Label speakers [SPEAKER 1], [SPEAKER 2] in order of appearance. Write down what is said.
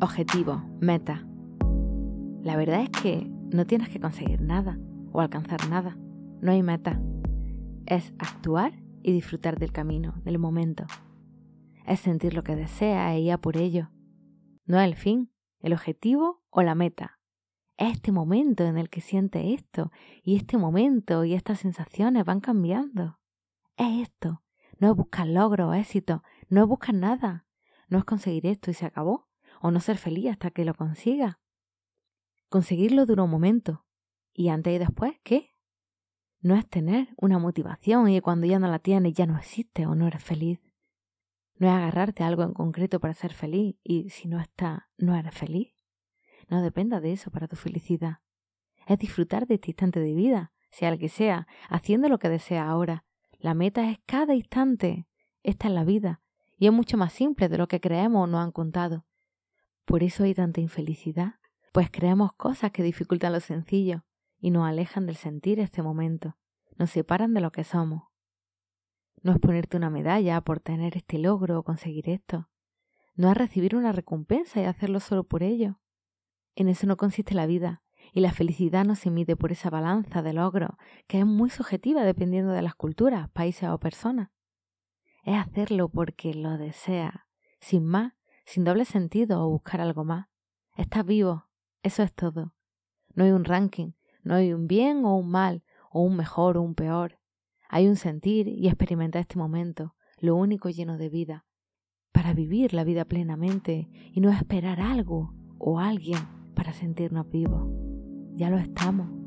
[SPEAKER 1] Objetivo, meta. La verdad es que no tienes que conseguir nada o alcanzar nada. No hay meta. Es actuar y disfrutar del camino, del momento. Es sentir lo que deseas e ir por ello. No el fin, el objetivo o la meta. Es este momento en el que sientes esto y este momento y estas sensaciones van cambiando. Es esto. No es buscar logro o éxito, no es buscar nada. No es conseguir esto y se acabó o no ser feliz hasta que lo consiga. Conseguirlo dura un momento. ¿Y antes y después qué? No es tener una motivación y cuando ya no la tienes ya no existe o no eres feliz. No es agarrarte a algo en concreto para ser feliz y si no está, no eres feliz. No dependa de eso para tu felicidad. Es disfrutar de este instante de vida, sea el que sea, haciendo lo que deseas ahora. La meta es cada instante. Esta es la vida y es mucho más simple de lo que creemos o nos han contado. Por eso hay tanta infelicidad, pues creamos cosas que dificultan lo sencillo y nos alejan del sentir este momento, nos separan de lo que somos. No es ponerte una medalla por tener este logro o conseguir esto. No es recibir una recompensa y hacerlo solo por ello. En eso no consiste la vida, y la felicidad no se mide por esa balanza de logro, que es muy subjetiva dependiendo de las culturas, países o personas. Es hacerlo porque lo desea, sin más, sin doble sentido o buscar algo más. Estás vivo, eso es todo. No hay un ranking, no hay un bien o un mal, o un mejor o un peor. Hay un sentir y experimentar este momento, lo único lleno de vida, para vivir la vida plenamente y no esperar algo o alguien para sentirnos vivos. Ya lo estamos.